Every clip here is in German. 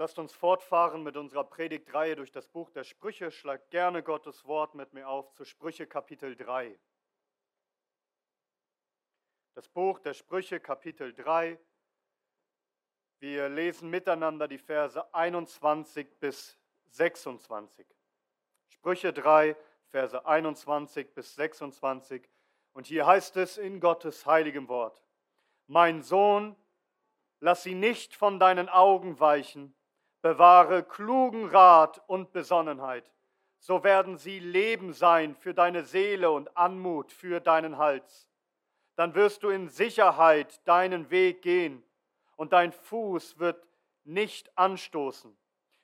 Lasst uns fortfahren mit unserer Predigtreihe durch das Buch der Sprüche. Schlag gerne Gottes Wort mit mir auf zu Sprüche Kapitel 3. Das Buch der Sprüche Kapitel 3. Wir lesen miteinander die Verse 21 bis 26. Sprüche 3, Verse 21 bis 26. Und hier heißt es in Gottes heiligem Wort, Mein Sohn, lass sie nicht von deinen Augen weichen, bewahre klugen Rat und Besonnenheit, so werden sie Leben sein für deine Seele und Anmut für deinen Hals. Dann wirst du in Sicherheit deinen Weg gehen und dein Fuß wird nicht anstoßen.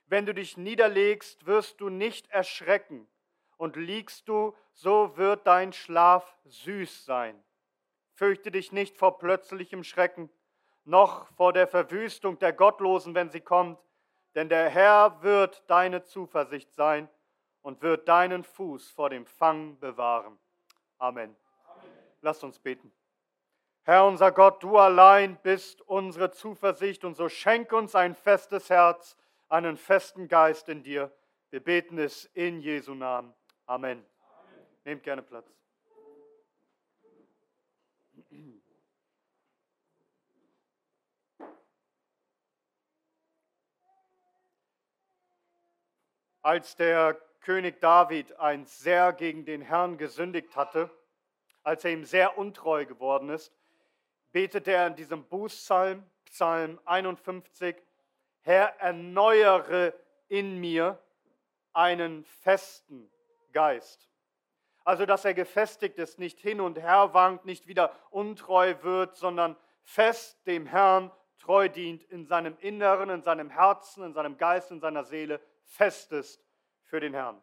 Wenn du dich niederlegst, wirst du nicht erschrecken, und liegst du, so wird dein Schlaf süß sein. Fürchte dich nicht vor plötzlichem Schrecken, noch vor der Verwüstung der Gottlosen, wenn sie kommt, denn der Herr wird deine Zuversicht sein und wird deinen Fuß vor dem Fang bewahren. Amen. Amen. Lasst uns beten. Herr unser Gott, du allein bist unsere Zuversicht und so schenk uns ein festes Herz, einen festen Geist in dir. Wir beten es in Jesu Namen. Amen. Amen. Nehmt gerne Platz. Als der König David einst sehr gegen den Herrn gesündigt hatte, als er ihm sehr untreu geworden ist, betete er in diesem Bußpsalm, Psalm 51, Herr, erneuere in mir einen festen Geist. Also, dass er gefestigt ist, nicht hin und her wankt, nicht wieder untreu wird, sondern fest dem Herrn treu dient, in seinem Inneren, in seinem Herzen, in seinem Geist, in seiner Seele fest ist für den Herrn.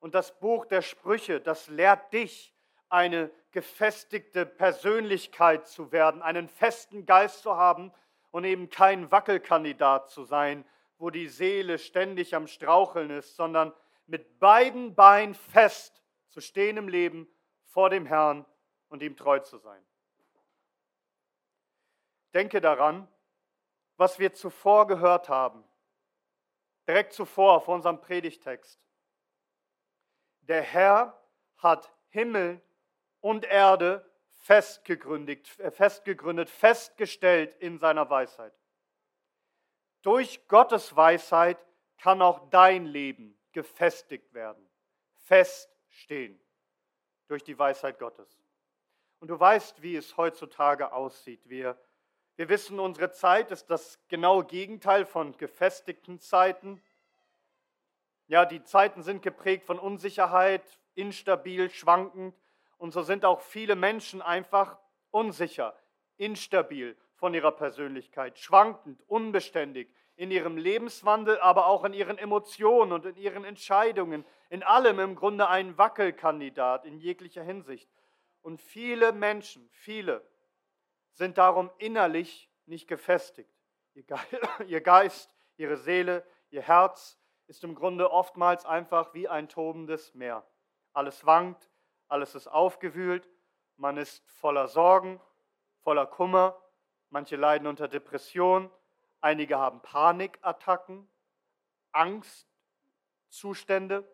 Und das Buch der Sprüche, das lehrt dich, eine gefestigte Persönlichkeit zu werden, einen festen Geist zu haben und eben kein Wackelkandidat zu sein, wo die Seele ständig am Straucheln ist, sondern mit beiden Beinen fest zu stehen im Leben vor dem Herrn und ihm treu zu sein. Denke daran, was wir zuvor gehört haben direkt zuvor vor unserem Predigtext. Der Herr hat Himmel und Erde festgegründet, äh, festgegründet, festgestellt in seiner Weisheit. Durch Gottes Weisheit kann auch dein Leben gefestigt werden, feststehen, durch die Weisheit Gottes. Und du weißt, wie es heutzutage aussieht. Wir wir wissen, unsere Zeit ist das genaue Gegenteil von gefestigten Zeiten. Ja, die Zeiten sind geprägt von Unsicherheit, instabil, schwankend. Und so sind auch viele Menschen einfach unsicher, instabil von ihrer Persönlichkeit, schwankend, unbeständig in ihrem Lebenswandel, aber auch in ihren Emotionen und in ihren Entscheidungen. In allem im Grunde ein Wackelkandidat in jeglicher Hinsicht. Und viele Menschen, viele sind darum innerlich nicht gefestigt. Ihr Geist, ihre Seele, ihr Herz ist im Grunde oftmals einfach wie ein tobendes Meer. Alles wankt, alles ist aufgewühlt, man ist voller Sorgen, voller Kummer, manche leiden unter Depression, einige haben Panikattacken, Angstzustände,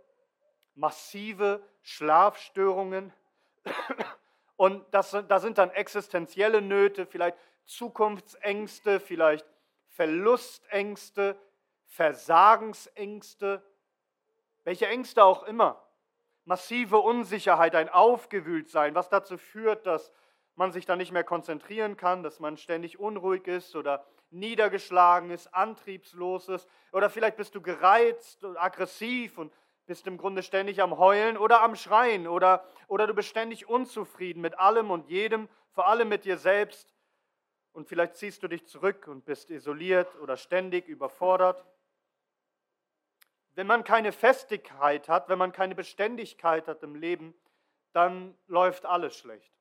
massive Schlafstörungen und das, da sind dann existenzielle Nöte, vielleicht Zukunftsängste, vielleicht Verlustängste, Versagensängste, welche Ängste auch immer. Massive Unsicherheit, ein Aufgewühltsein, was dazu führt, dass man sich dann nicht mehr konzentrieren kann, dass man ständig unruhig ist oder niedergeschlagen ist, antriebslos ist. Oder vielleicht bist du gereizt und aggressiv und bist im Grunde ständig am Heulen oder am Schreien oder, oder du bist ständig unzufrieden mit allem und jedem, vor allem mit dir selbst. Und vielleicht ziehst du dich zurück und bist isoliert oder ständig überfordert. Wenn man keine Festigkeit hat, wenn man keine Beständigkeit hat im Leben, dann läuft alles schlecht.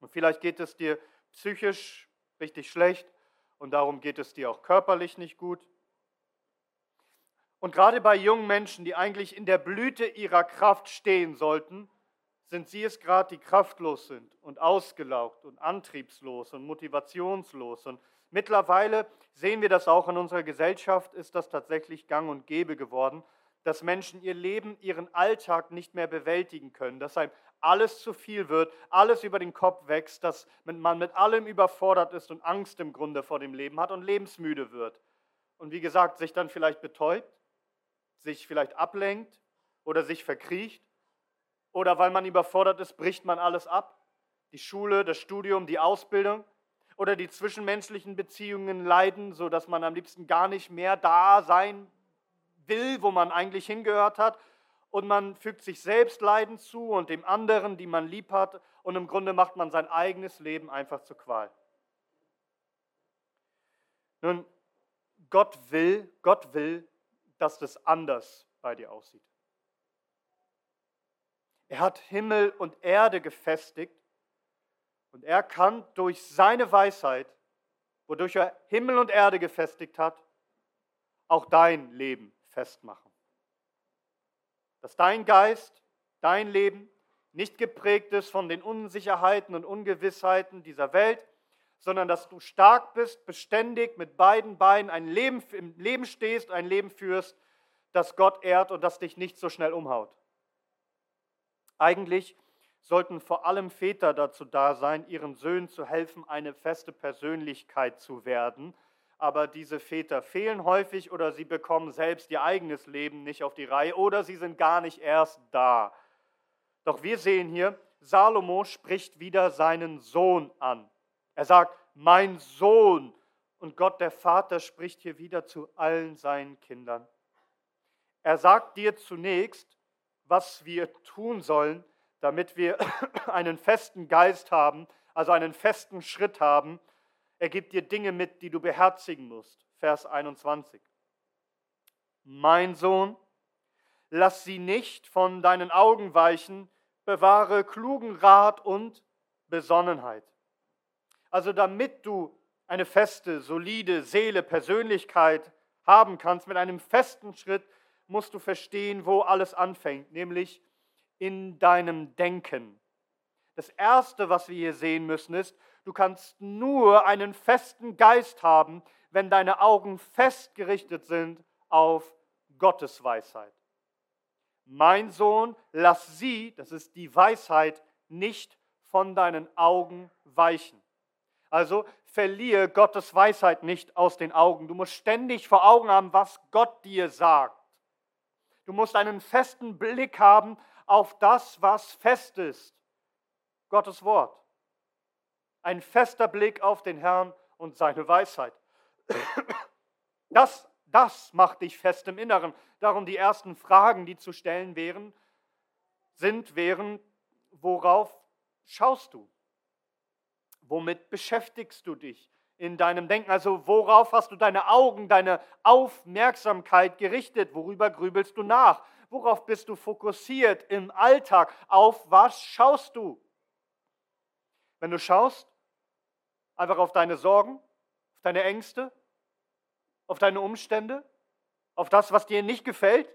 Und vielleicht geht es dir psychisch richtig schlecht und darum geht es dir auch körperlich nicht gut. Und gerade bei jungen Menschen, die eigentlich in der Blüte ihrer Kraft stehen sollten, sind sie es gerade, die kraftlos sind und ausgelaugt und antriebslos und motivationslos und Mittlerweile sehen wir das auch in unserer Gesellschaft, ist das tatsächlich gang und gäbe geworden, dass Menschen ihr Leben, ihren Alltag nicht mehr bewältigen können, dass einem alles zu viel wird, alles über den Kopf wächst, dass man mit allem überfordert ist und Angst im Grunde vor dem Leben hat und lebensmüde wird. Und wie gesagt, sich dann vielleicht betäubt, sich vielleicht ablenkt oder sich verkriecht oder weil man überfordert ist, bricht man alles ab. Die Schule, das Studium, die Ausbildung oder die zwischenmenschlichen Beziehungen leiden, sodass man am liebsten gar nicht mehr da sein will, wo man eigentlich hingehört hat. Und man fügt sich selbst Leiden zu und dem anderen, die man lieb hat. Und im Grunde macht man sein eigenes Leben einfach zur Qual. Nun, Gott will, Gott will, dass das anders bei dir aussieht. Er hat Himmel und Erde gefestigt und er kann durch seine Weisheit, wodurch er Himmel und Erde gefestigt hat, auch dein Leben festmachen. Dass dein Geist, dein Leben nicht geprägt ist von den Unsicherheiten und Ungewissheiten dieser Welt, sondern dass du stark bist, beständig mit beiden Beinen ein Leben, im Leben stehst, ein Leben führst, das Gott ehrt und das dich nicht so schnell umhaut. Eigentlich sollten vor allem Väter dazu da sein, ihren Söhnen zu helfen, eine feste Persönlichkeit zu werden aber diese Väter fehlen häufig oder sie bekommen selbst ihr eigenes Leben nicht auf die Reihe oder sie sind gar nicht erst da. Doch wir sehen hier, Salomo spricht wieder seinen Sohn an. Er sagt, mein Sohn. Und Gott der Vater spricht hier wieder zu allen seinen Kindern. Er sagt dir zunächst, was wir tun sollen, damit wir einen festen Geist haben, also einen festen Schritt haben, er gibt dir Dinge mit, die du beherzigen musst. Vers 21. Mein Sohn, lass sie nicht von deinen Augen weichen, bewahre klugen Rat und Besonnenheit. Also damit du eine feste, solide Seele, Persönlichkeit haben kannst, mit einem festen Schritt, musst du verstehen, wo alles anfängt, nämlich in deinem Denken. Das Erste, was wir hier sehen müssen, ist, Du kannst nur einen festen Geist haben, wenn deine Augen fest gerichtet sind auf Gottes Weisheit. Mein Sohn, lass sie, das ist die Weisheit, nicht von deinen Augen weichen. Also verliere Gottes Weisheit nicht aus den Augen. Du musst ständig vor Augen haben, was Gott dir sagt. Du musst einen festen Blick haben auf das, was fest ist. Gottes Wort ein fester Blick auf den Herrn und seine Weisheit. Das, das macht dich fest im Inneren. Darum die ersten Fragen, die zu stellen wären, sind, wären, worauf schaust du? Womit beschäftigst du dich in deinem Denken? Also worauf hast du deine Augen, deine Aufmerksamkeit gerichtet? Worüber grübelst du nach? Worauf bist du fokussiert im Alltag? Auf was schaust du? Wenn du schaust Einfach auf deine Sorgen, auf deine Ängste, auf deine Umstände, auf das, was dir nicht gefällt?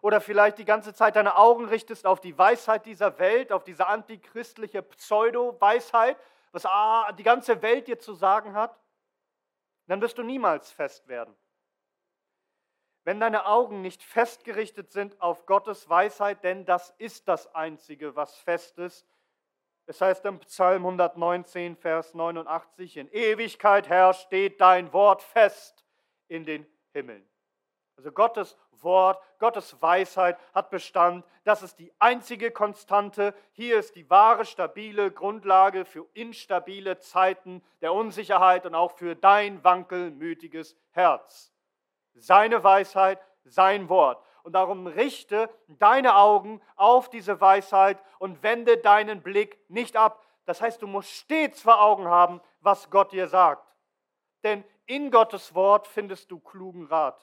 Oder vielleicht die ganze Zeit deine Augen richtest auf die Weisheit dieser Welt, auf diese antichristliche Pseudo-Weisheit, was ah, die ganze Welt dir zu sagen hat? Dann wirst du niemals fest werden. Wenn deine Augen nicht festgerichtet sind auf Gottes Weisheit, denn das ist das Einzige, was fest ist, es heißt im Psalm 119, Vers 89, in Ewigkeit, Herr, steht dein Wort fest in den Himmeln. Also Gottes Wort, Gottes Weisheit hat Bestand. Das ist die einzige Konstante. Hier ist die wahre, stabile Grundlage für instabile Zeiten der Unsicherheit und auch für dein wankelmütiges Herz. Seine Weisheit, sein Wort. Und darum richte deine Augen auf diese Weisheit und wende deinen Blick nicht ab. Das heißt, du musst stets vor Augen haben, was Gott dir sagt. Denn in Gottes Wort findest du klugen Rat.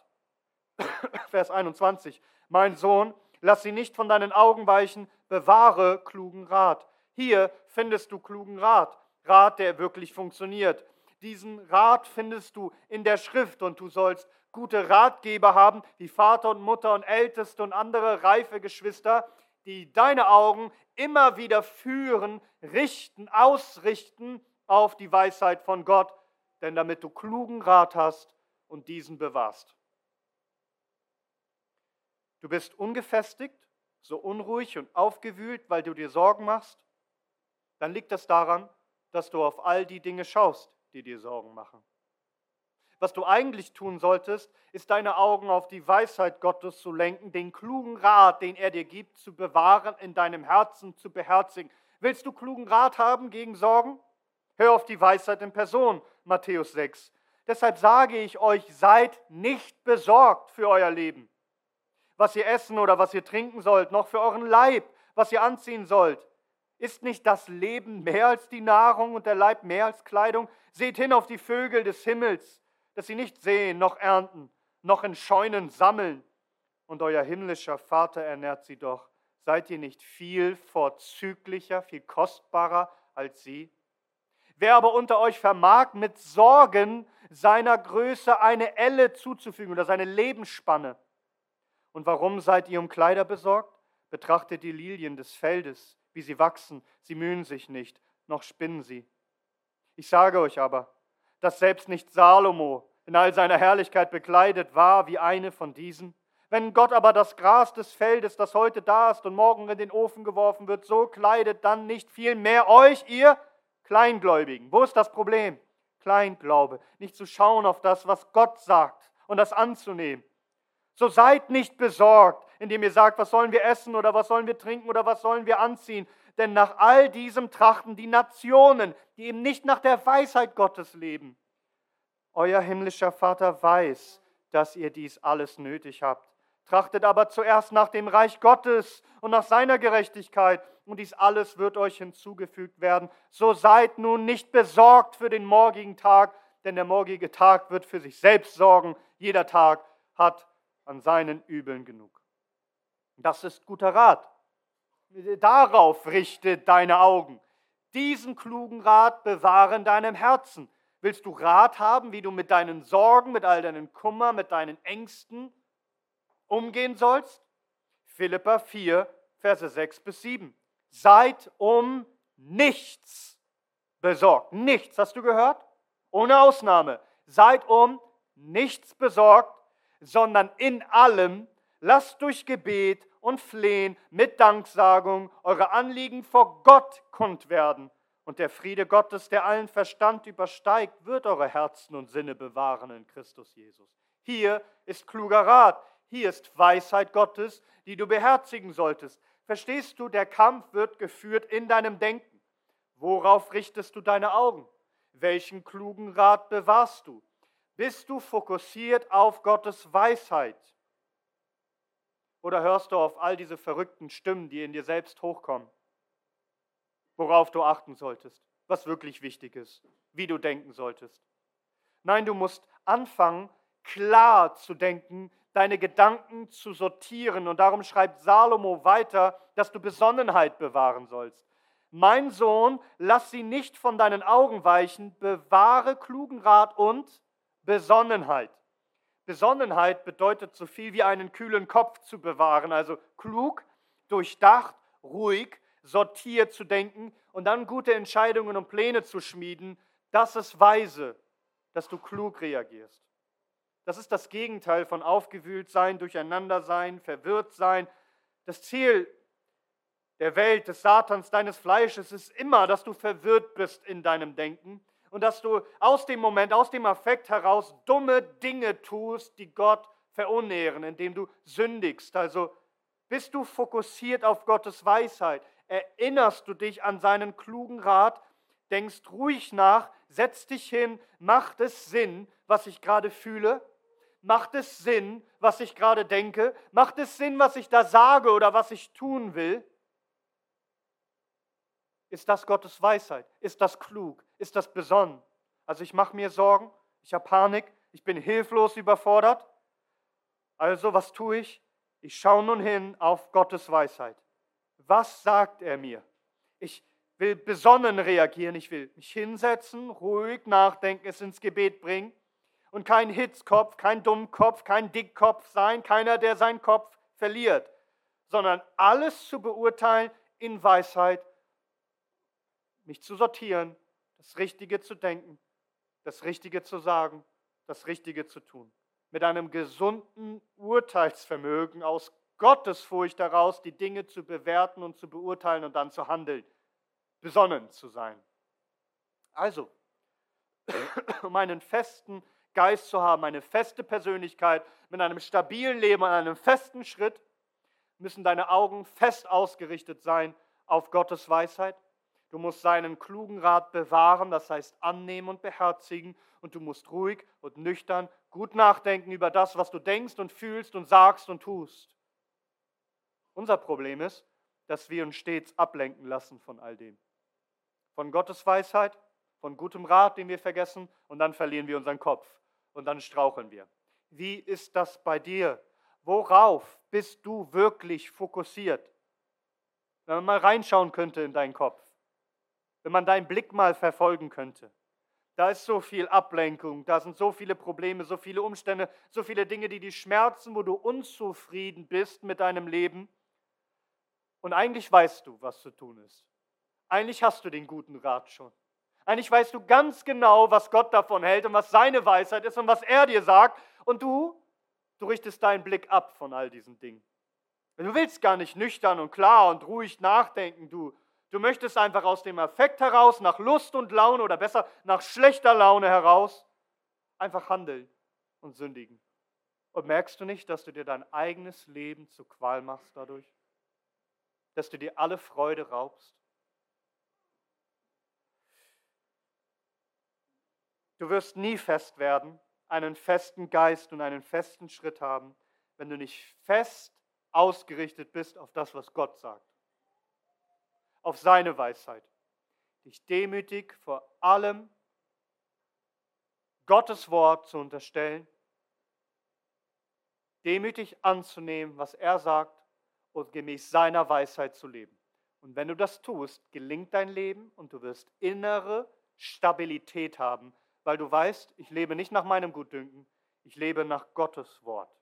Vers 21. Mein Sohn, lass sie nicht von deinen Augen weichen, bewahre klugen Rat. Hier findest du klugen Rat. Rat, der wirklich funktioniert. Diesen Rat findest du in der Schrift und du sollst gute Ratgeber haben, wie Vater und Mutter und Älteste und andere reife Geschwister, die deine Augen immer wieder führen, richten, ausrichten auf die Weisheit von Gott, denn damit du klugen Rat hast und diesen bewahrst. Du bist ungefestigt, so unruhig und aufgewühlt, weil du dir Sorgen machst, dann liegt das daran, dass du auf all die Dinge schaust, die dir Sorgen machen. Was du eigentlich tun solltest, ist deine Augen auf die Weisheit Gottes zu lenken, den klugen Rat, den er dir gibt, zu bewahren, in deinem Herzen zu beherzigen. Willst du klugen Rat haben gegen Sorgen? Hör auf die Weisheit in Person, Matthäus 6. Deshalb sage ich euch, seid nicht besorgt für euer Leben, was ihr essen oder was ihr trinken sollt, noch für euren Leib, was ihr anziehen sollt. Ist nicht das Leben mehr als die Nahrung und der Leib mehr als Kleidung? Seht hin auf die Vögel des Himmels dass sie nicht sehen, noch ernten, noch in Scheunen sammeln. Und euer himmlischer Vater ernährt sie doch. Seid ihr nicht viel vorzüglicher, viel kostbarer als sie? Wer aber unter euch vermag, mit Sorgen seiner Größe eine Elle zuzufügen oder seine Lebensspanne? Und warum seid ihr um Kleider besorgt? Betrachtet die Lilien des Feldes, wie sie wachsen, sie mühen sich nicht, noch spinnen sie. Ich sage euch aber, dass selbst nicht Salomo in all seiner Herrlichkeit bekleidet war wie eine von diesen. Wenn Gott aber das Gras des Feldes, das heute da ist und morgen in den Ofen geworfen wird, so kleidet dann nicht viel mehr euch, ihr Kleingläubigen. Wo ist das Problem? Kleinglaube. Nicht zu schauen auf das, was Gott sagt und das anzunehmen. So seid nicht besorgt, indem ihr sagt, was sollen wir essen oder was sollen wir trinken oder was sollen wir anziehen. Denn nach all diesem trachten die Nationen, die eben nicht nach der Weisheit Gottes leben. Euer himmlischer Vater weiß, dass ihr dies alles nötig habt. Trachtet aber zuerst nach dem Reich Gottes und nach seiner Gerechtigkeit, und dies alles wird euch hinzugefügt werden. So seid nun nicht besorgt für den morgigen Tag, denn der morgige Tag wird für sich selbst sorgen. Jeder Tag hat an seinen Übeln genug. Das ist guter Rat. Darauf richte deine Augen. Diesen klugen Rat bewahre in deinem Herzen. Willst du Rat haben, wie du mit deinen Sorgen, mit all deinen Kummer, mit deinen Ängsten umgehen sollst? Philippa 4, Verse 6 bis 7. Seid um nichts besorgt. Nichts, hast du gehört? Ohne Ausnahme. Seid um nichts besorgt, sondern in allem lasst durch Gebet und Flehen mit Danksagung eure Anliegen vor Gott kund werden und der Friede Gottes, der allen Verstand übersteigt, wird eure Herzen und Sinne bewahren in Christus Jesus. Hier ist kluger Rat, hier ist Weisheit Gottes, die du beherzigen solltest. Verstehst du, der Kampf wird geführt in deinem Denken. Worauf richtest du deine Augen? Welchen klugen Rat bewahrst du? Bist du fokussiert auf Gottes Weisheit? Oder hörst du auf all diese verrückten Stimmen, die in dir selbst hochkommen? worauf du achten solltest, was wirklich wichtig ist, wie du denken solltest. Nein, du musst anfangen, klar zu denken, deine Gedanken zu sortieren. Und darum schreibt Salomo weiter, dass du Besonnenheit bewahren sollst. Mein Sohn, lass sie nicht von deinen Augen weichen, bewahre klugen Rat und Besonnenheit. Besonnenheit bedeutet so viel wie einen kühlen Kopf zu bewahren, also klug, durchdacht, ruhig sortiert zu denken und dann gute Entscheidungen und Pläne zu schmieden, das ist weise, dass du klug reagierst. Das ist das Gegenteil von aufgewühlt sein, durcheinander sein, verwirrt sein. Das Ziel der Welt, des Satans, deines Fleisches ist immer, dass du verwirrt bist in deinem Denken und dass du aus dem Moment, aus dem Affekt heraus dumme Dinge tust, die Gott verunehren, indem du sündigst. Also bist du fokussiert auf Gottes Weisheit? erinnerst du dich an seinen klugen Rat, denkst ruhig nach, setzt dich hin, macht es Sinn, was ich gerade fühle? Macht es Sinn, was ich gerade denke? Macht es Sinn, was ich da sage oder was ich tun will? Ist das Gottes Weisheit? Ist das klug? Ist das besonnen? Also ich mache mir Sorgen, ich habe Panik, ich bin hilflos überfordert. Also was tue ich? Ich schaue nun hin auf Gottes Weisheit. Was sagt er mir? Ich will besonnen reagieren, ich will mich hinsetzen, ruhig nachdenken, es ins Gebet bringen und kein Hitzkopf, kein Dummkopf, kein Dickkopf sein, keiner, der seinen Kopf verliert, sondern alles zu beurteilen in Weisheit, mich zu sortieren, das Richtige zu denken das Richtige zu sagen, das Richtige zu tun. Mit einem gesunden Urteilsvermögen aus Gottesfurcht heraus, die Dinge zu bewerten und zu beurteilen und dann zu handeln, besonnen zu sein. Also, um einen festen Geist zu haben, eine feste Persönlichkeit mit einem stabilen Leben und einem festen Schritt, müssen deine Augen fest ausgerichtet sein auf Gottes Weisheit. Du musst seinen klugen Rat bewahren, das heißt annehmen und beherzigen. Und du musst ruhig und nüchtern gut nachdenken über das, was du denkst und fühlst und sagst und tust. Unser Problem ist, dass wir uns stets ablenken lassen von all dem. Von Gottes Weisheit, von gutem Rat, den wir vergessen, und dann verlieren wir unseren Kopf und dann straucheln wir. Wie ist das bei dir? Worauf bist du wirklich fokussiert? Wenn man mal reinschauen könnte in deinen Kopf, wenn man deinen Blick mal verfolgen könnte. Da ist so viel Ablenkung, da sind so viele Probleme, so viele Umstände, so viele Dinge, die dich schmerzen, wo du unzufrieden bist mit deinem Leben. Und eigentlich weißt du, was zu tun ist. Eigentlich hast du den guten Rat schon. Eigentlich weißt du ganz genau, was Gott davon hält und was seine Weisheit ist und was er dir sagt. Und du, du richtest deinen Blick ab von all diesen Dingen. Du willst gar nicht nüchtern und klar und ruhig nachdenken. Du, du möchtest einfach aus dem Affekt heraus, nach Lust und Laune oder besser nach schlechter Laune heraus, einfach handeln und sündigen. Und merkst du nicht, dass du dir dein eigenes Leben zu Qual machst dadurch? Dass du dir alle Freude raubst? Du wirst nie fest werden, einen festen Geist und einen festen Schritt haben, wenn du nicht fest ausgerichtet bist auf das, was Gott sagt, auf seine Weisheit. Dich demütig vor allem Gottes Wort zu unterstellen, demütig anzunehmen, was er sagt und gemäß seiner Weisheit zu leben. Und wenn du das tust, gelingt dein Leben und du wirst innere Stabilität haben, weil du weißt, ich lebe nicht nach meinem Gutdünken, ich lebe nach Gottes Wort.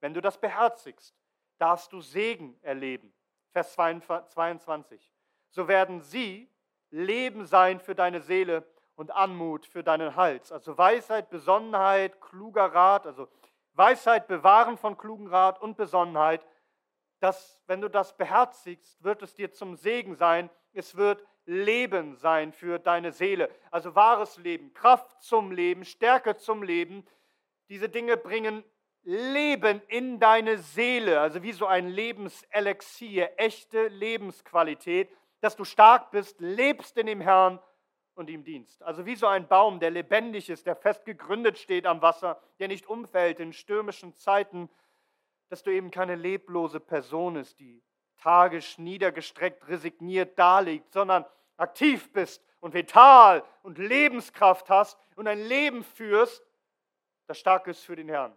Wenn du das beherzigst, darfst du Segen erleben. Vers 22. So werden sie Leben sein für deine Seele und Anmut für deinen Hals. Also Weisheit, Besonnenheit, kluger Rat, also Weisheit bewahren von klugen Rat und Besonnenheit. Das, wenn du das beherzigst, wird es dir zum Segen sein. Es wird Leben sein für deine Seele. Also wahres Leben, Kraft zum Leben, Stärke zum Leben. Diese Dinge bringen Leben in deine Seele, also wie so ein Lebenselixier, echte Lebensqualität, dass du stark bist, lebst in dem Herrn und ihm dienst. Also wie so ein Baum, der lebendig ist, der fest gegründet steht am Wasser, der nicht umfällt in stürmischen Zeiten, dass du eben keine leblose Person ist, die tagisch niedergestreckt, resigniert daliegt, sondern aktiv bist und vital und Lebenskraft hast und ein Leben führst, das stark ist für den Herrn,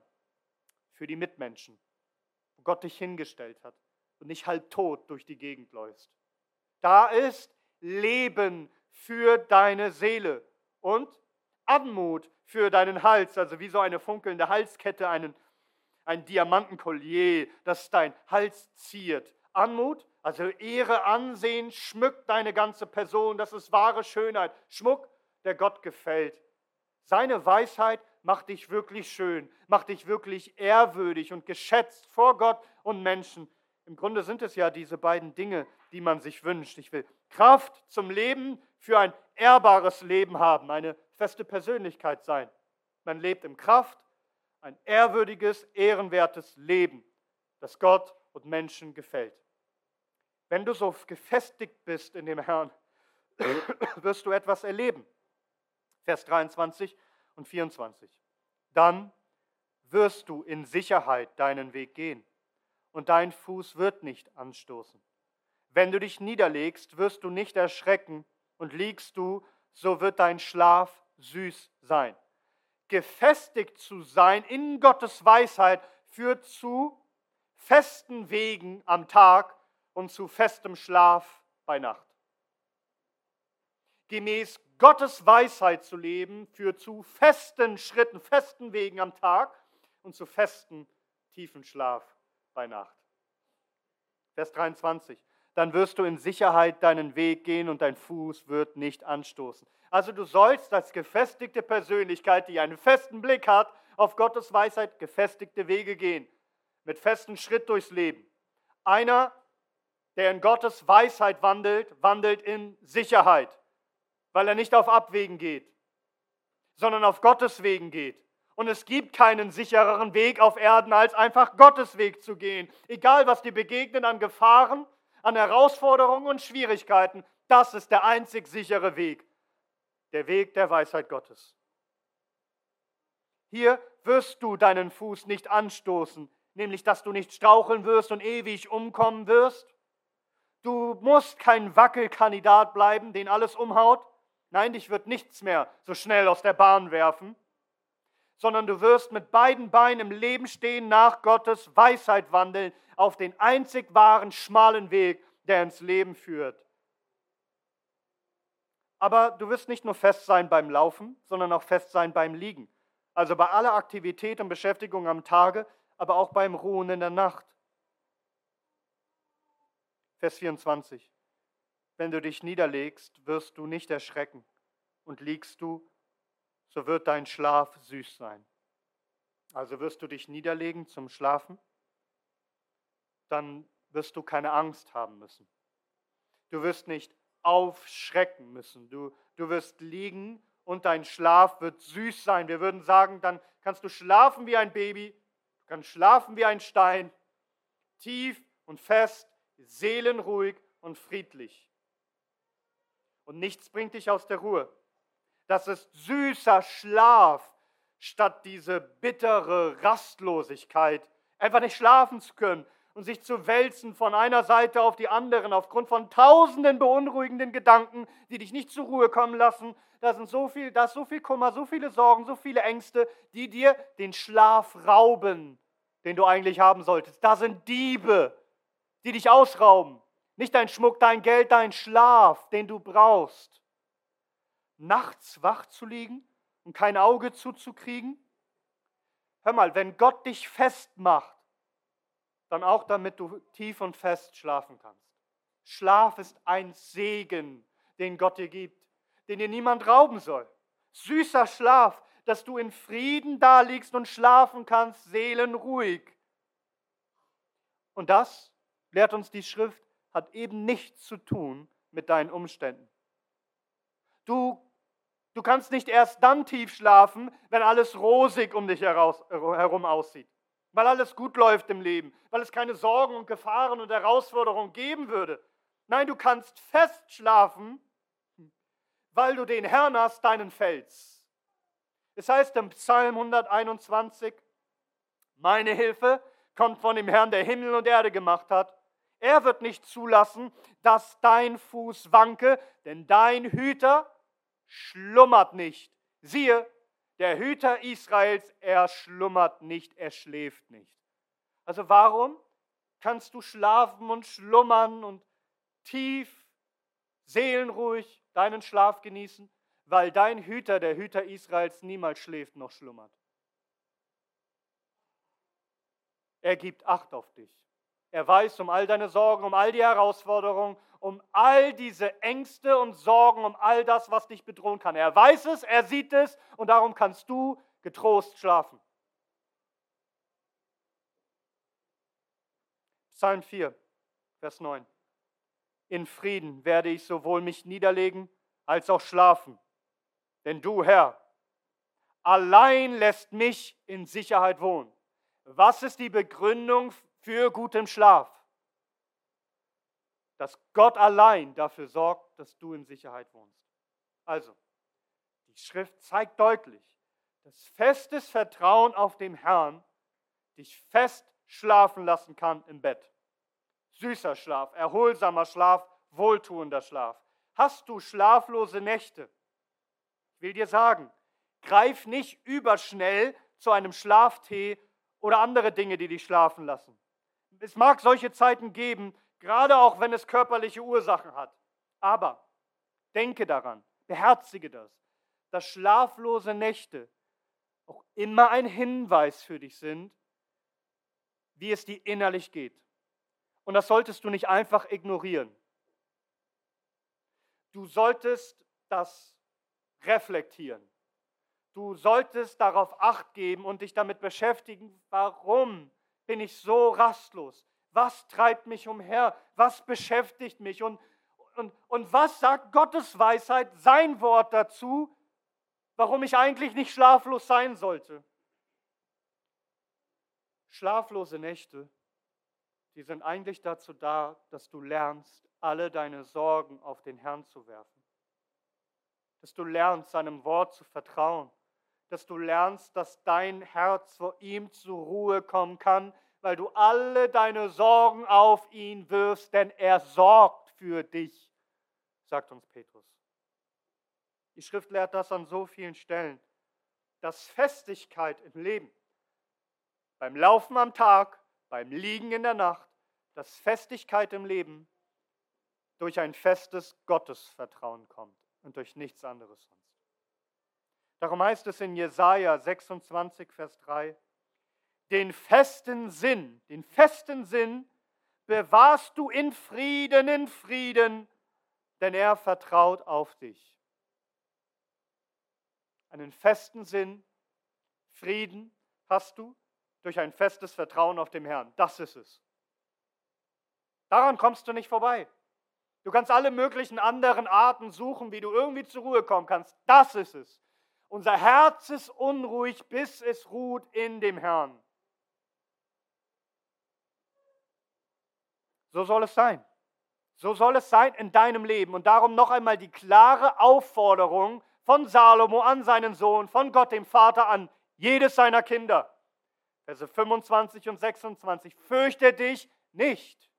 für die Mitmenschen, wo Gott dich hingestellt hat und nicht halb tot durch die Gegend läufst. Da ist Leben für deine Seele und Anmut für deinen Hals, also wie so eine funkelnde Halskette, einen, ein Diamantenkollier, das dein Hals ziert. Anmut also Ehre, Ansehen schmückt deine ganze Person. Das ist wahre Schönheit. Schmuck, der Gott gefällt. Seine Weisheit macht dich wirklich schön, macht dich wirklich ehrwürdig und geschätzt vor Gott und Menschen. Im Grunde sind es ja diese beiden Dinge, die man sich wünscht. Ich will Kraft zum Leben für ein ehrbares Leben haben, eine feste Persönlichkeit sein. Man lebt in Kraft, ein ehrwürdiges, ehrenwertes Leben, das Gott und Menschen gefällt. Wenn du so gefestigt bist in dem Herrn, wirst du etwas erleben. Vers 23 und 24. Dann wirst du in Sicherheit deinen Weg gehen und dein Fuß wird nicht anstoßen. Wenn du dich niederlegst, wirst du nicht erschrecken und liegst du, so wird dein Schlaf süß sein. Gefestigt zu sein in Gottes Weisheit führt zu festen Wegen am Tag und zu festem Schlaf bei Nacht. Gemäß Gottes Weisheit zu leben führt zu festen Schritten, festen Wegen am Tag und zu festen, tiefen Schlaf bei Nacht. Vers 23. dann wirst du in Sicherheit deinen Weg gehen und dein Fuß wird nicht anstoßen. Also du sollst als gefestigte Persönlichkeit, die einen festen Blick hat auf Gottes Weisheit, gefestigte Wege gehen, mit festem Schritt durchs Leben. Einer, der in Gottes Weisheit wandelt, wandelt in Sicherheit, weil er nicht auf Abwegen geht, sondern auf Gottes Wegen geht. Und es gibt keinen sichereren Weg auf Erden, als einfach Gottes Weg zu gehen. Egal, was dir begegnet an Gefahren, an Herausforderungen und Schwierigkeiten, das ist der einzig sichere Weg. Der Weg der Weisheit Gottes. Hier wirst du deinen Fuß nicht anstoßen, nämlich dass du nicht straucheln wirst und ewig umkommen wirst. Du musst kein Wackelkandidat bleiben, den alles umhaut. Nein, dich wird nichts mehr so schnell aus der Bahn werfen, sondern du wirst mit beiden Beinen im Leben stehen, nach Gottes Weisheit wandeln, auf den einzig wahren schmalen Weg, der ins Leben führt. Aber du wirst nicht nur fest sein beim Laufen, sondern auch fest sein beim Liegen. Also bei aller Aktivität und Beschäftigung am Tage, aber auch beim Ruhen in der Nacht. Vers 24. Wenn du dich niederlegst, wirst du nicht erschrecken. Und liegst du, so wird dein Schlaf süß sein. Also wirst du dich niederlegen zum Schlafen, dann wirst du keine Angst haben müssen. Du wirst nicht aufschrecken müssen. Du, du wirst liegen und dein Schlaf wird süß sein. Wir würden sagen, dann kannst du schlafen wie ein Baby, du kannst schlafen wie ein Stein, tief und fest, seelenruhig und friedlich. Und nichts bringt dich aus der Ruhe. Das ist süßer Schlaf statt diese bittere Rastlosigkeit, einfach nicht schlafen zu können und sich zu wälzen von einer Seite auf die anderen aufgrund von tausenden beunruhigenden Gedanken, die dich nicht zur Ruhe kommen lassen. Da sind so viel, da ist so viel Kummer, so viele Sorgen, so viele Ängste, die dir den Schlaf rauben, den du eigentlich haben solltest. Da sind Diebe, die dich ausrauben. Nicht dein Schmuck, dein Geld, dein Schlaf, den du brauchst. Nachts wach zu liegen und kein Auge zuzukriegen? Hör mal, wenn Gott dich festmacht, dann auch damit du tief und fest schlafen kannst. Schlaf ist ein Segen, den Gott dir gibt, den dir niemand rauben soll. Süßer Schlaf, dass du in Frieden da liegst und schlafen kannst, seelenruhig. Und das, lehrt uns die Schrift, hat eben nichts zu tun mit deinen Umständen. Du, du kannst nicht erst dann tief schlafen, wenn alles rosig um dich herum aussieht weil alles gut läuft im Leben, weil es keine Sorgen und Gefahren und Herausforderungen geben würde. Nein, du kannst fest schlafen, weil du den Herrn hast, deinen Fels. Es heißt im Psalm 121, meine Hilfe kommt von dem Herrn, der Himmel und Erde gemacht hat. Er wird nicht zulassen, dass dein Fuß wanke, denn dein Hüter schlummert nicht. Siehe, der Hüter Israels, er schlummert nicht, er schläft nicht. Also warum kannst du schlafen und schlummern und tief, seelenruhig deinen Schlaf genießen? Weil dein Hüter, der Hüter Israels, niemals schläft noch schlummert. Er gibt Acht auf dich. Er weiß um all deine Sorgen, um all die Herausforderungen, all diese Ängste und Sorgen, um all das, was dich bedrohen kann. Er weiß es, er sieht es und darum kannst du getrost schlafen. Psalm 4, Vers 9. In Frieden werde ich sowohl mich niederlegen als auch schlafen. Denn du, Herr, allein lässt mich in Sicherheit wohnen. Was ist die Begründung für guten Schlaf. Dass Gott allein dafür sorgt, dass du in Sicherheit wohnst. Also, die Schrift zeigt deutlich, dass festes Vertrauen auf den Herrn dich fest schlafen lassen kann im Bett. Süßer Schlaf, erholsamer Schlaf, wohltuender Schlaf. Hast du schlaflose Nächte? Ich will dir sagen, greif nicht überschnell zu einem Schlaftee oder andere Dinge, die dich schlafen lassen. Es mag solche Zeiten geben, gerade auch wenn es körperliche Ursachen hat. Aber denke daran, beherzige das, dass schlaflose Nächte auch immer ein Hinweis für dich sind, wie es dir innerlich geht. Und das solltest du nicht einfach ignorieren. Du solltest das reflektieren. Du solltest darauf acht geben und dich damit beschäftigen, warum bin ich so rastlos? Was treibt mich umher? Was beschäftigt mich? Und, und, und was sagt Gottes Weisheit, sein Wort dazu, warum ich eigentlich nicht schlaflos sein sollte? Schlaflose Nächte, die sind eigentlich dazu da, dass du lernst, alle deine Sorgen auf den Herrn zu werfen. Dass du lernst, seinem Wort zu vertrauen. Dass du lernst, dass dein Herz vor ihm zur Ruhe kommen kann, weil du alle deine Sorgen auf ihn wirfst, denn er sorgt für dich, sagt uns Petrus. Die Schrift lehrt das an so vielen Stellen, dass Festigkeit im Leben, beim Laufen am Tag, beim Liegen in der Nacht, dass Festigkeit im Leben durch ein festes Gottesvertrauen kommt und durch nichts anderes sonst. Darum heißt es in Jesaja 26, Vers 3, den festen Sinn, den festen Sinn bewahrst du in Frieden, in Frieden, denn er vertraut auf dich. Einen festen Sinn, Frieden hast du durch ein festes Vertrauen auf den Herrn. Das ist es. Daran kommst du nicht vorbei. Du kannst alle möglichen anderen Arten suchen, wie du irgendwie zur Ruhe kommen kannst. Das ist es. Unser Herz ist unruhig, bis es ruht in dem Herrn. So soll es sein. So soll es sein in deinem Leben. Und darum noch einmal die klare Aufforderung von Salomo an seinen Sohn, von Gott dem Vater an jedes seiner Kinder. Verse 25 und 26. Fürchte dich nicht.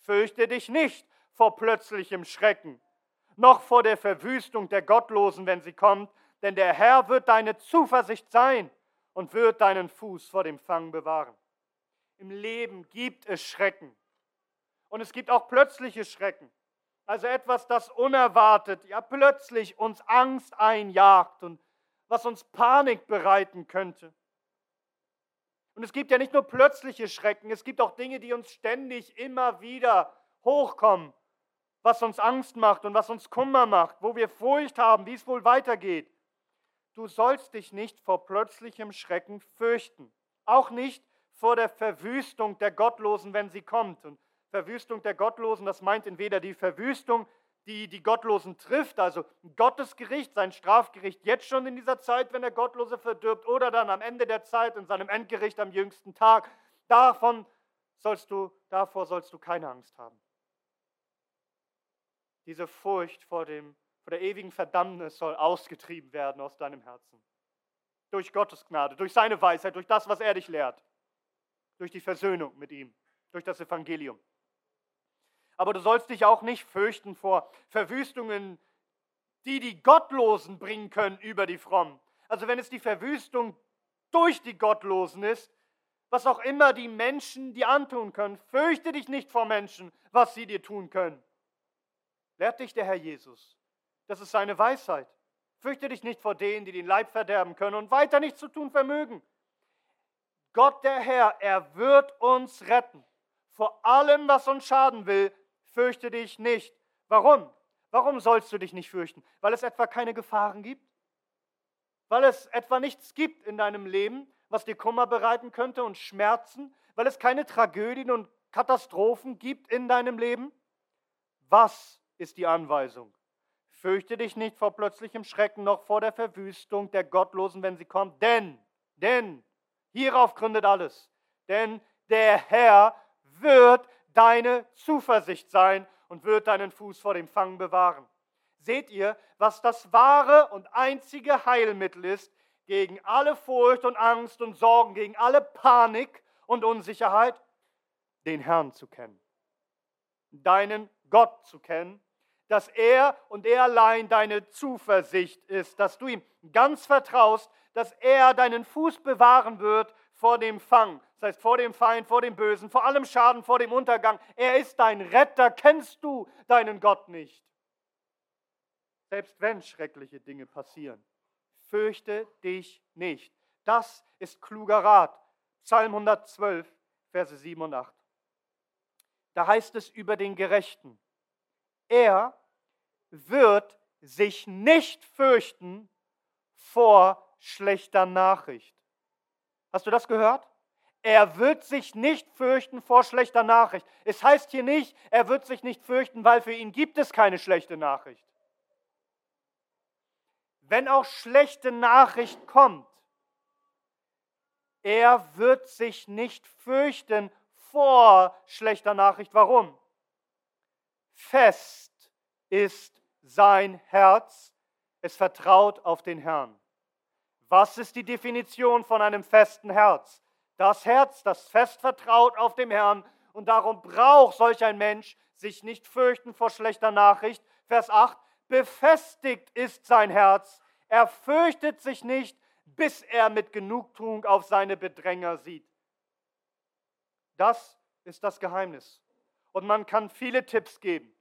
Fürchte dich nicht vor plötzlichem Schrecken, noch vor der Verwüstung der Gottlosen, wenn sie kommt, denn der Herr wird deine Zuversicht sein und wird deinen Fuß vor dem Fang bewahren. Im Leben gibt es Schrecken. Und es gibt auch plötzliche Schrecken. Also etwas, das unerwartet, ja plötzlich uns Angst einjagt und was uns Panik bereiten könnte. Und es gibt ja nicht nur plötzliche Schrecken, es gibt auch Dinge, die uns ständig immer wieder hochkommen, was uns Angst macht und was uns Kummer macht, wo wir Furcht haben, wie es wohl weitergeht. Du sollst dich nicht vor plötzlichem Schrecken fürchten, auch nicht vor der Verwüstung der Gottlosen, wenn sie kommt. Und Verwüstung der Gottlosen, das meint entweder die Verwüstung, die die Gottlosen trifft, also Gottes Gericht, sein Strafgericht jetzt schon in dieser Zeit, wenn der Gottlose verdirbt, oder dann am Ende der Zeit in seinem Endgericht am jüngsten Tag. Davon sollst du, davor sollst du keine Angst haben. Diese Furcht vor, dem, vor der ewigen Verdammnis soll ausgetrieben werden aus deinem Herzen. Durch Gottes Gnade, durch seine Weisheit, durch das, was er dich lehrt, durch die Versöhnung mit ihm, durch das Evangelium. Aber du sollst dich auch nicht fürchten vor Verwüstungen, die die Gottlosen bringen können über die Frommen. Also wenn es die Verwüstung durch die Gottlosen ist, was auch immer die Menschen dir antun können, fürchte dich nicht vor Menschen, was sie dir tun können. Lehrt dich der Herr Jesus. Das ist seine Weisheit. Fürchte dich nicht vor denen, die den Leib verderben können und weiter nichts zu tun vermögen. Gott der Herr, er wird uns retten. Vor allem, was uns schaden will, fürchte dich nicht. Warum? Warum sollst du dich nicht fürchten? Weil es etwa keine Gefahren gibt? Weil es etwa nichts gibt in deinem Leben, was dir Kummer bereiten könnte und Schmerzen? Weil es keine Tragödien und Katastrophen gibt in deinem Leben? Was ist die Anweisung? Fürchte dich nicht vor plötzlichem Schrecken, noch vor der Verwüstung der Gottlosen, wenn sie kommt. Denn, denn, hierauf gründet alles. Denn der Herr wird deine Zuversicht sein und wird deinen Fuß vor dem Fang bewahren. Seht ihr, was das wahre und einzige Heilmittel ist gegen alle Furcht und Angst und Sorgen, gegen alle Panik und Unsicherheit? Den Herrn zu kennen, deinen Gott zu kennen, dass er und er allein deine Zuversicht ist, dass du ihm ganz vertraust, dass er deinen Fuß bewahren wird vor dem Fang, das heißt vor dem Feind, vor dem Bösen, vor allem Schaden, vor dem Untergang. Er ist dein Retter. Kennst du deinen Gott nicht? Selbst wenn schreckliche Dinge passieren, fürchte dich nicht. Das ist kluger Rat. Psalm 112, Verse 7 und 8. Da heißt es über den Gerechten. Er wird sich nicht fürchten vor schlechter Nachricht. Hast du das gehört? Er wird sich nicht fürchten vor schlechter Nachricht. Es heißt hier nicht, er wird sich nicht fürchten, weil für ihn gibt es keine schlechte Nachricht. Wenn auch schlechte Nachricht kommt, er wird sich nicht fürchten vor schlechter Nachricht. Warum? Fest ist sein Herz, es vertraut auf den Herrn. Was ist die Definition von einem festen Herz? Das Herz, das fest vertraut auf dem Herrn und darum braucht solch ein Mensch sich nicht fürchten vor schlechter Nachricht. Vers 8, befestigt ist sein Herz, er fürchtet sich nicht, bis er mit Genugtuung auf seine Bedränger sieht. Das ist das Geheimnis. Und man kann viele Tipps geben.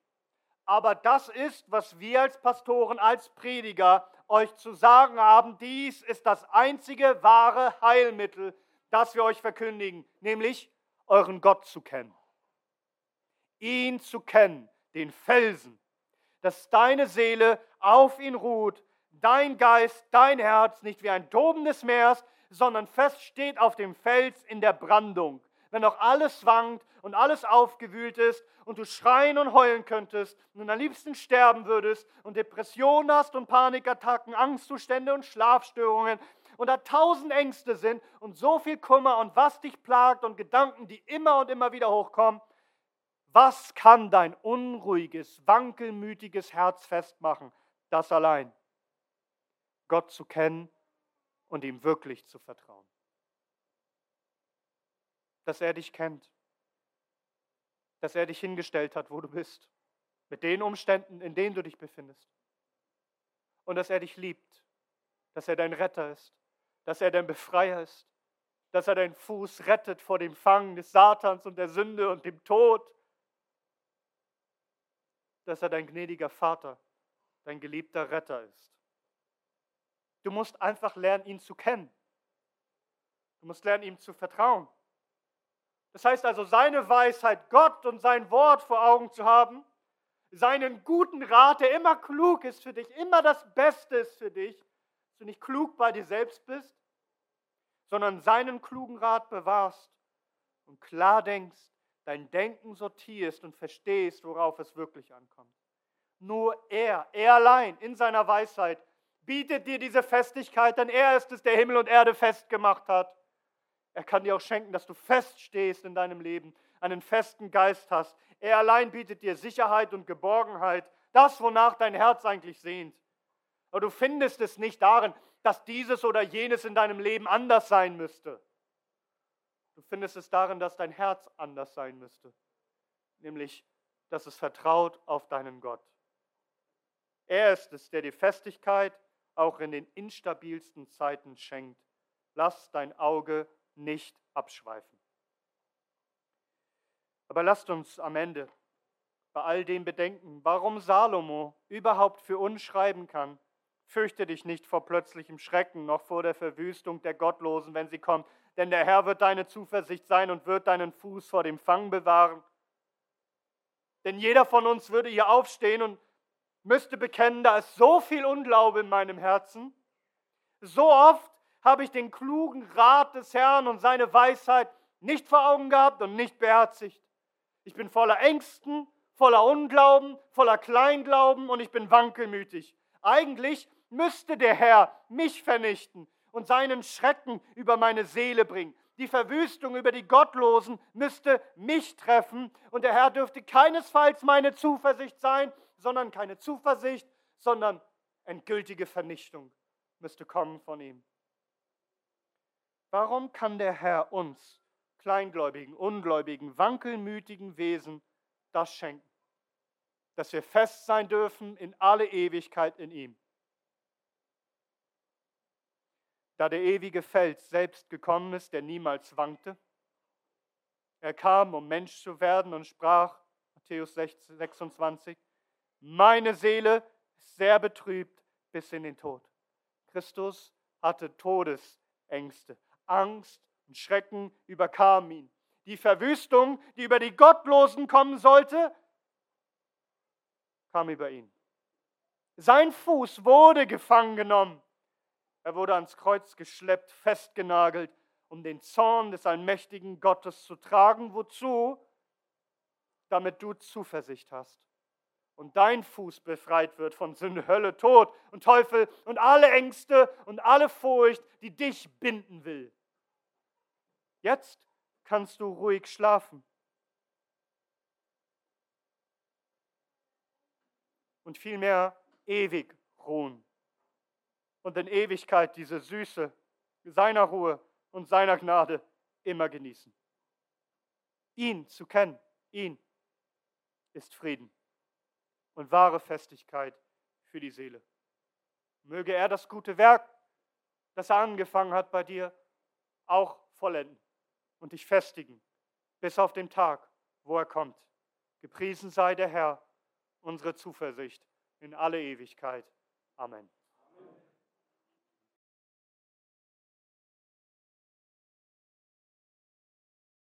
Aber das ist, was wir als Pastoren, als Prediger euch zu sagen haben. Dies ist das einzige wahre Heilmittel, das wir euch verkündigen, nämlich euren Gott zu kennen. Ihn zu kennen, den Felsen, dass deine Seele auf ihn ruht, dein Geist, dein Herz nicht wie ein tobendes Meer, sondern fest steht auf dem Fels in der Brandung. Wenn auch alles wankt und alles aufgewühlt ist und du schreien und heulen könntest und am liebsten sterben würdest und Depressionen hast und Panikattacken, Angstzustände und Schlafstörungen, und da tausend Ängste sind und so viel Kummer und was dich plagt und Gedanken, die immer und immer wieder hochkommen, was kann dein unruhiges, wankelmütiges Herz festmachen? Das allein. Gott zu kennen und ihm wirklich zu vertrauen. Dass er dich kennt. Dass er dich hingestellt hat, wo du bist. Mit den Umständen, in denen du dich befindest. Und dass er dich liebt. Dass er dein Retter ist dass er dein Befreier ist, dass er deinen Fuß rettet vor dem Fang des Satans und der Sünde und dem Tod, dass er dein gnädiger Vater, dein geliebter Retter ist. Du musst einfach lernen, ihn zu kennen. Du musst lernen, ihm zu vertrauen. Das heißt also, seine Weisheit, Gott und sein Wort vor Augen zu haben, seinen guten Rat, der immer klug ist für dich, immer das Beste ist für dich, dass du nicht klug bei dir selbst bist, sondern seinen klugen Rat bewahrst und klar denkst, dein Denken sortierst und verstehst, worauf es wirklich ankommt. Nur er, er allein in seiner Weisheit bietet dir diese Festigkeit, denn er ist es, der Himmel und Erde festgemacht hat. Er kann dir auch schenken, dass du feststehst in deinem Leben, einen festen Geist hast. Er allein bietet dir Sicherheit und Geborgenheit, das, wonach dein Herz eigentlich sehnt. Aber du findest es nicht darin, dass dieses oder jenes in deinem Leben anders sein müsste. Du findest es darin, dass dein Herz anders sein müsste. Nämlich, dass es vertraut auf deinen Gott. Er ist es, der die Festigkeit auch in den instabilsten Zeiten schenkt. Lass dein Auge nicht abschweifen. Aber lasst uns am Ende bei all dem bedenken, warum Salomo überhaupt für uns schreiben kann, Fürchte dich nicht vor plötzlichem Schrecken, noch vor der Verwüstung der Gottlosen, wenn sie kommt, denn der Herr wird deine Zuversicht sein und wird deinen Fuß vor dem Fang bewahren. Denn jeder von uns würde hier aufstehen und müsste bekennen, da ist so viel Unglaube in meinem Herzen. So oft habe ich den klugen Rat des Herrn und seine Weisheit nicht vor Augen gehabt und nicht beherzigt. Ich bin voller Ängsten, voller Unglauben, voller Kleinglauben und ich bin wankelmütig. Eigentlich müsste der Herr mich vernichten und seinen Schrecken über meine Seele bringen. Die Verwüstung über die Gottlosen müsste mich treffen und der Herr dürfte keinesfalls meine Zuversicht sein, sondern keine Zuversicht, sondern endgültige Vernichtung müsste kommen von ihm. Warum kann der Herr uns, kleingläubigen, ungläubigen, wankelmütigen Wesen, das schenken? Dass wir fest sein dürfen in alle Ewigkeit in ihm. da der ewige Fels selbst gekommen ist, der niemals wankte. Er kam, um Mensch zu werden und sprach, Matthäus 26, meine Seele ist sehr betrübt bis in den Tod. Christus hatte Todesängste, Angst und Schrecken überkam ihn. Die Verwüstung, die über die Gottlosen kommen sollte, kam über ihn. Sein Fuß wurde gefangen genommen. Er wurde ans Kreuz geschleppt, festgenagelt, um den Zorn des allmächtigen Gottes zu tragen. Wozu? Damit du Zuversicht hast und dein Fuß befreit wird von Sünde, Hölle, Tod und Teufel und alle Ängste und alle Furcht, die dich binden will. Jetzt kannst du ruhig schlafen. Und vielmehr ewig ruhen. Und in Ewigkeit diese Süße seiner Ruhe und seiner Gnade immer genießen. Ihn zu kennen, ihn ist Frieden und wahre Festigkeit für die Seele. Möge er das gute Werk, das er angefangen hat bei dir, auch vollenden und dich festigen, bis auf den Tag, wo er kommt. Gepriesen sei der Herr, unsere Zuversicht in alle Ewigkeit. Amen.